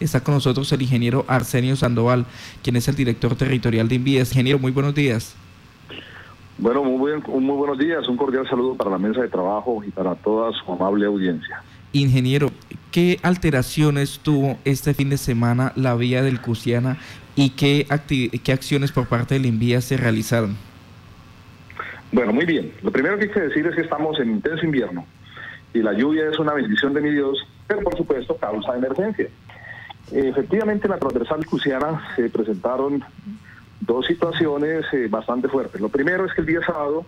Está con nosotros el ingeniero Arsenio Sandoval, quien es el director territorial de Invías. Ingeniero, muy buenos días. Bueno, muy, muy buenos días. Un cordial saludo para la mesa de trabajo y para toda su amable audiencia. Ingeniero, ¿qué alteraciones tuvo este fin de semana la vía del Cusiana y qué, qué acciones por parte del Invías se realizaron? Bueno, muy bien. Lo primero que hay que decir es que estamos en intenso invierno y la lluvia es una bendición de mi Dios, pero por supuesto causa emergencia. Efectivamente, en la transversal Cusiana se presentaron dos situaciones eh, bastante fuertes. Lo primero es que el día sábado,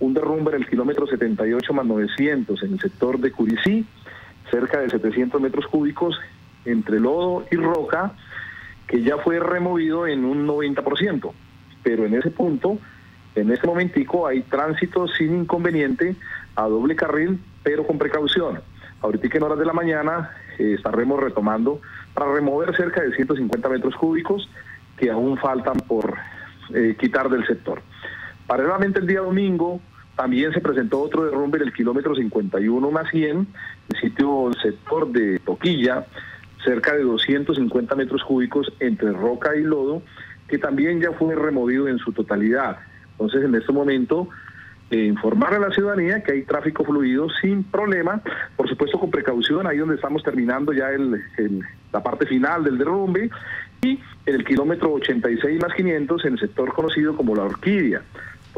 un derrumbe en el kilómetro 78 más 900 en el sector de Curicí, cerca de 700 metros cúbicos, entre lodo y roca, que ya fue removido en un 90%. Pero en ese punto, en este momentico, hay tránsito sin inconveniente a doble carril, pero con precaución. Ahorita en horas de la mañana eh, estaremos retomando para remover cerca de 150 metros cúbicos que aún faltan por eh, quitar del sector. Paralelamente el día domingo también se presentó otro derrumbe en el kilómetro 51 más 100, el sitio sector de Toquilla, cerca de 250 metros cúbicos entre roca y lodo, que también ya fue removido en su totalidad. Entonces en este momento eh, informar a la ciudadanía que hay tráfico fluido sin problema, por supuesto con precaución, ahí donde estamos terminando ya el, la parte final del derrumbe, y en el kilómetro 86 más 500 en el sector conocido como la orquídea,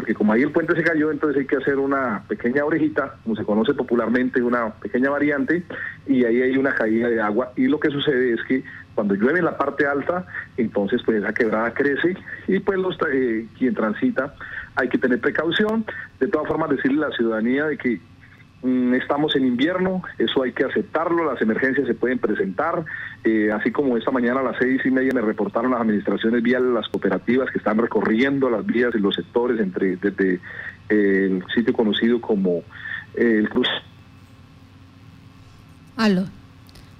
porque como ahí el puente se cayó, entonces hay que hacer una pequeña orejita, como se conoce popularmente, una pequeña variante, y ahí hay una caída de agua, y lo que sucede es que cuando llueve en la parte alta, entonces pues esa quebrada crece, y pues los, eh, quien transita hay que tener precaución. De todas formas, decirle a la ciudadanía de que estamos en invierno, eso hay que aceptarlo, las emergencias se pueden presentar, eh, así como esta mañana a las seis y media me reportaron las administraciones viales, las cooperativas que están recorriendo las vías y los sectores entre desde eh, el sitio conocido como eh, el Cruz. Aló.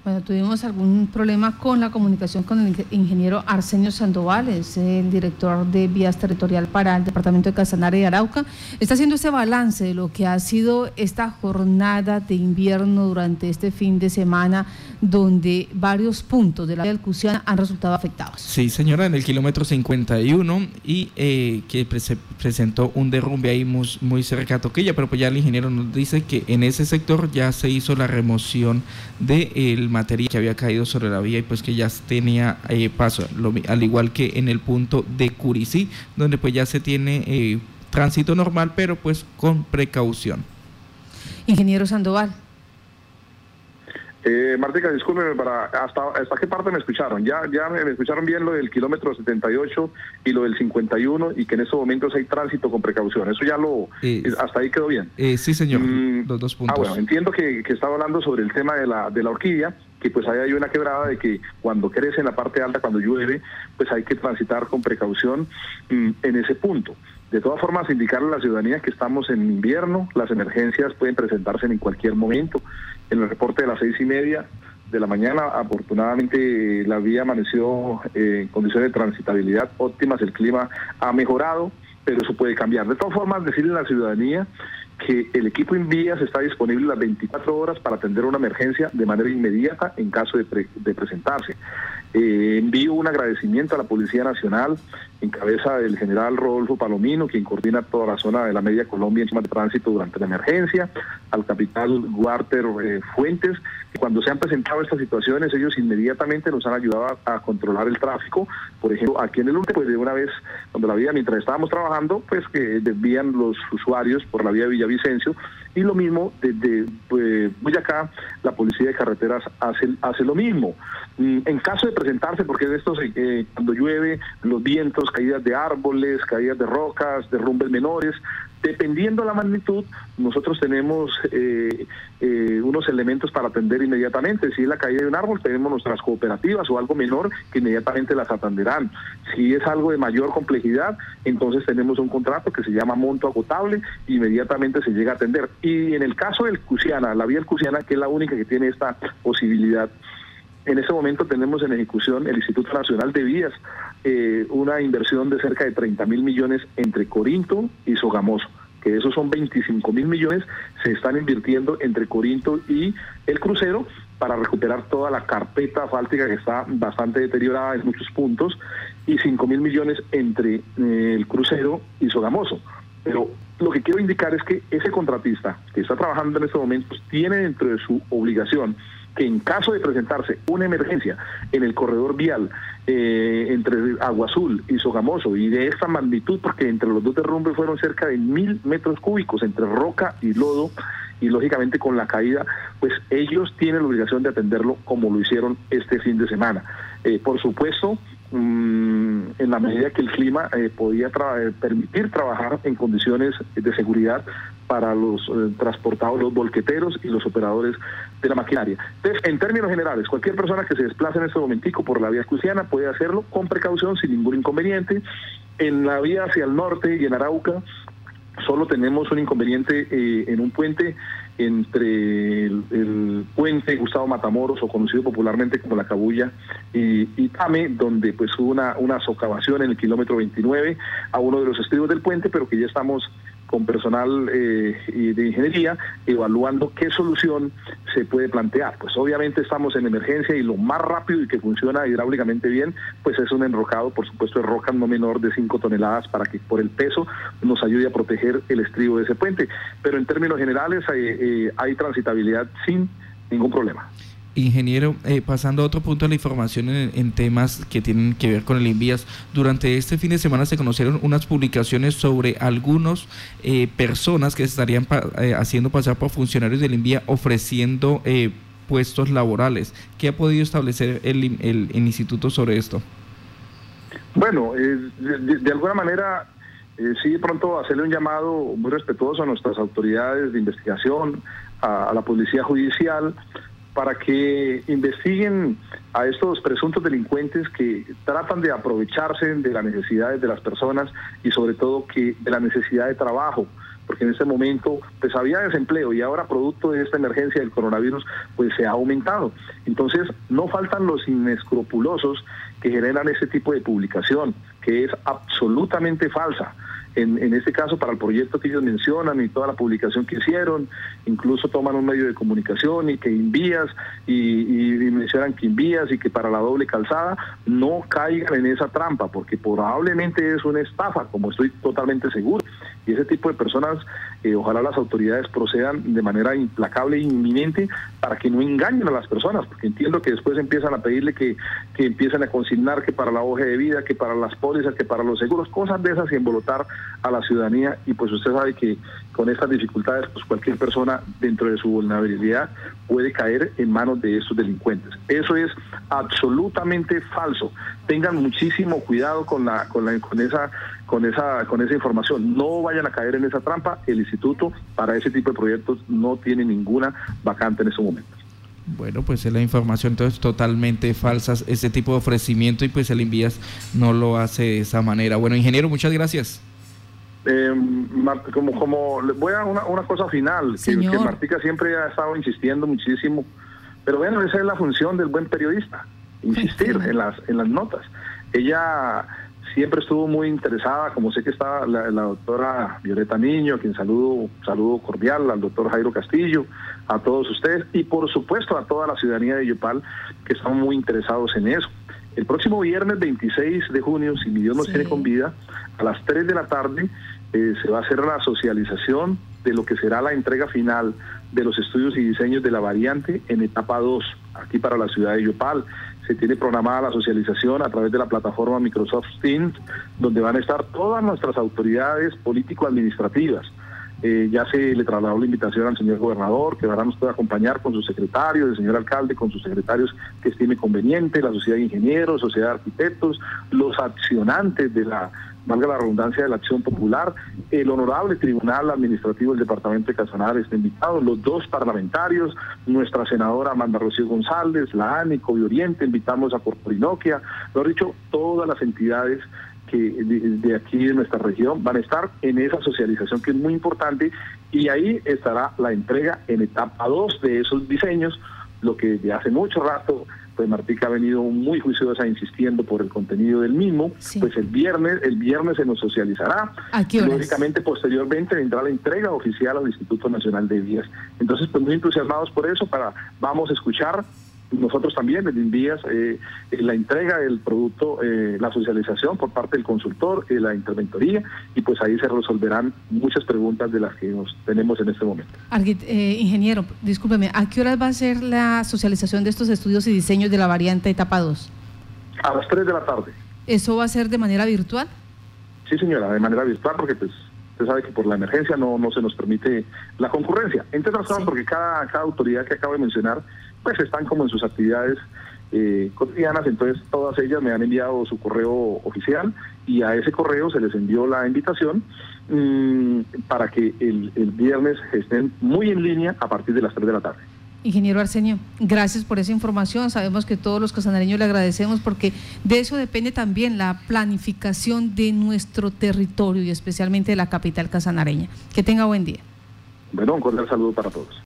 Bueno, tuvimos algún problema con la comunicación con el ingeniero Arsenio Sandoval, es el director de vías territorial para el departamento de Casanare y Arauca. Está haciendo ese balance de lo que ha sido esta jornada de invierno durante este fin de semana, donde varios puntos de la vía del Cusiana han resultado afectados. Sí, señora, en el kilómetro 51 y eh, que se presentó un derrumbe ahí muy, cerca de Toquilla, pero pues ya el ingeniero nos dice que en ese sector ya se hizo la remoción del materia que había caído sobre la vía y pues que ya tenía eh, paso, al igual que en el punto de Curicí, donde pues ya se tiene eh, tránsito normal, pero pues con precaución. Ingeniero Sandoval. Eh, Martica, discúlpeme, para, hasta, ¿hasta qué parte me escucharon? Ya, ya me, escucharon bien lo del kilómetro 78 y lo del 51 y que en estos momentos hay tránsito con precaución. Eso ya lo, eh, hasta ahí quedó bien. Eh, sí, señor, mm, los dos puntos. Ah, bueno, entiendo que, que, estaba hablando sobre el tema de la, de la orquídea, que pues ahí hay una quebrada de que cuando crece en la parte alta, cuando llueve, pues hay que transitar con precaución mm, en ese punto. De todas formas, indicarle a la ciudadanía que estamos en invierno, las emergencias pueden presentarse en cualquier momento. En el reporte de las seis y media de la mañana, afortunadamente la vía amaneció eh, en condiciones de transitabilidad óptimas, el clima ha mejorado, pero eso puede cambiar. De todas formas, decirle a la ciudadanía que el equipo en vías está disponible las 24 horas para atender una emergencia de manera inmediata en caso de, de presentarse. Eh, envío un agradecimiento a la Policía Nacional, en cabeza del general Rodolfo Palomino, quien coordina toda la zona de la Media Colombia en tema de tránsito durante la emergencia, al capitán Walter eh, Fuentes, cuando se han presentado estas situaciones, ellos inmediatamente nos han ayudado a, controlar el tráfico. Por ejemplo, aquí en el UNTE, pues de una vez, cuando la vía, mientras estábamos trabajando, pues que desvían los usuarios por la vía de Villavicencio, y lo mismo desde pues, Boyacá, la Policía de Carreteras hace, hace lo mismo. Mm, en caso de presentarse, porque de estos, eh, cuando llueve, los vientos, caídas de árboles, caídas de rocas, derrumbes menores, dependiendo la magnitud, nosotros tenemos eh, eh, unos elementos para atender inmediatamente. Si es la caída de un árbol, tenemos nuestras cooperativas o algo menor que inmediatamente las atenderán. Si es algo de mayor complejidad, entonces tenemos un contrato que se llama monto agotable, inmediatamente se llega a atender. Y en el caso del Cusiana, la vía del Cusiana, que es la única que tiene esta posibilidad, en ese momento tenemos en ejecución el Instituto Nacional de Vías, eh, una inversión de cerca de 30 mil millones entre Corinto y Sogamoso que esos son 25 mil millones, se están invirtiendo entre Corinto y el crucero para recuperar toda la carpeta asfáltica que está bastante deteriorada en muchos puntos y 5 mil millones entre eh, el crucero y Sogamoso. Pero lo que quiero indicar es que ese contratista que está trabajando en estos momentos tiene dentro de su obligación que en caso de presentarse una emergencia en el corredor vial eh, entre Agua Azul y Sogamoso y de esta magnitud, porque entre los dos derrumbes fueron cerca de mil metros cúbicos entre roca y lodo, y lógicamente con la caída, pues ellos tienen la obligación de atenderlo como lo hicieron este fin de semana. Eh, por supuesto, mm, en la medida que el clima eh, podía eh, permitir trabajar en condiciones de seguridad para los transportados, los volqueteros y los operadores de la maquinaria. Entonces, en términos generales, cualquier persona que se desplace en este momentico por la vía escuciana puede hacerlo con precaución, sin ningún inconveniente. En la vía hacia el norte y en Arauca, solo tenemos un inconveniente eh, en un puente entre el, puente Gustavo Matamoros, o conocido popularmente como la Cabulla, y, y Tame, donde pues hubo una, una socavación en el kilómetro 29 a uno de los estribos del puente, pero que ya estamos con personal eh, de ingeniería evaluando qué solución se puede plantear. Pues obviamente estamos en emergencia y lo más rápido y que funciona hidráulicamente bien, pues es un enrocado, por supuesto, de roca no menor de 5 toneladas para que por el peso nos ayude a proteger el estribo de ese puente. Pero en términos generales eh, eh, hay transitabilidad sin ningún problema. Ingeniero, eh, pasando a otro punto de la información en, temas que tienen que ver con el Invías, durante este fin de semana se conocieron unas publicaciones sobre algunas eh, personas que estarían eh, haciendo pasar por funcionarios del Invía ofreciendo puestos laborales. ¿Qué ha podido establecer el, instituto sobre esto? Bueno, de, alguna manera sí de pronto hacerle un llamado muy respetuoso a nuestras autoridades de investigación, a la policía judicial, para que investiguen a estos presuntos delincuentes que tratan de aprovecharse de las necesidades de las personas y sobre todo que de la necesidad de trabajo porque en este momento pues había desempleo y ahora producto de esta emergencia del coronavirus pues se ha aumentado. Entonces no faltan los inescrupulosos que generan ese tipo de publicación que es absolutamente falsa en, en este caso para el proyecto que ellos mencionan y toda la publicación que hicieron, incluso toman un medio de comunicación y que envías y, mencionan que envías y que para la doble calzada no caigan en esa trampa, porque probablemente es una estafa, como estoy totalmente seguro. Ese tipo de personas, eh, ojalá las autoridades procedan de manera implacable e inminente para que no engañen a las personas, porque entiendo que después empiezan a pedirle que, que empiecen a consignar que para la hoja de vida, que para las pólizas, que para los seguros, cosas de esas y embolotar a la ciudadanía y pues usted sabe que con estas dificultades pues cualquier persona dentro de su vulnerabilidad puede caer en manos de estos delincuentes. Eso es absolutamente falso. Tengan muchísimo cuidado con la con esa con esa con esa información. No vayan a caer en esa trampa. El instituto para ese tipo de proyectos no tiene ninguna vacante en ese momento. Bueno, pues es la información entonces totalmente falsa, ese tipo de ofrecimiento y pues el envías no lo hace de esa manera. Bueno, ingeniero, muchas gracias. Eh, como, como voy a una, una cosa final, que, que, Martica siempre ha estado insistiendo muchísimo, pero bueno, esa es la función del buen periodista, insistir en las, en las notas. Ella siempre estuvo muy interesada, como sé que está la, doctora Violeta Niño, quien saludo, saludo cordial, al doctor Jairo Castillo, a todos ustedes y por supuesto a toda la ciudadanía de Yopal que están muy interesados en eso. El próximo viernes 26 de junio, si mi Dios nos tiene con vida, a las 3 de la tarde eh, se va a hacer la socialización de lo que será la entrega final de los estudios y diseños de la variante en etapa 2, aquí para la ciudad de Yopal. Se tiene programada la socialización a través de la plataforma Microsoft Teams, donde van a estar todas nuestras autoridades político-administrativas. Eh, ya se le trasladó la invitación al señor gobernador, que ahora nos puede acompañar con su secretario, el señor alcalde, con sus secretarios que estime conveniente, la sociedad de ingenieros, sociedad de arquitectos, los accionantes de la, valga la redundancia, de la acción popular, el honorable tribunal administrativo del departamento de Casanare está invitado, los dos parlamentarios, nuestra senadora Amanda Rocío González, la ANI, Oriente, invitamos a Corporinoquia, lo dicho, todas las entidades que de, aquí de nuestra región van a estar en esa socialización que es muy importante y ahí estará la entrega en etapa 2 de esos diseños, lo que de hace mucho rato pues Martica ha venido muy juiciosa insistiendo por el contenido del mismo. Pues el viernes, el viernes se nos socializará. ¿A qué Lógicamente, posteriormente vendrá la entrega oficial al Instituto Nacional de Vías. Entonces, pues muy entusiasmados por eso, para vamos a escuchar nosotros también en envías eh, la entrega del producto, eh, la socialización por parte del consultor, eh, la interventoría, y pues ahí se resolverán muchas preguntas de las que nos tenemos en este momento. Eh, ingeniero, discúlpeme, ¿a qué horas va a ser la socialización de estos estudios y diseños de la variante etapa 2? A las 3 de la tarde. ¿Eso va a ser de manera virtual? Sí, señora, de manera virtual, porque pues usted sabe que por la emergencia no, no se nos permite la concurrencia. Entre otras cosas, porque cada, cada autoridad que acabo de mencionar pues están como en sus actividades eh, cotidianas, entonces todas ellas me han enviado su correo oficial y a ese correo se les envió la invitación mm, para que el, el, viernes estén muy en línea a partir de las 3 de la tarde. Ingeniero Arsenio, gracias por esa información. Sabemos que todos los casanareños le agradecemos porque de eso depende también la planificación de nuestro territorio y especialmente de la capital casanareña. Que tenga buen día. Bueno, un cordial saludo para todos.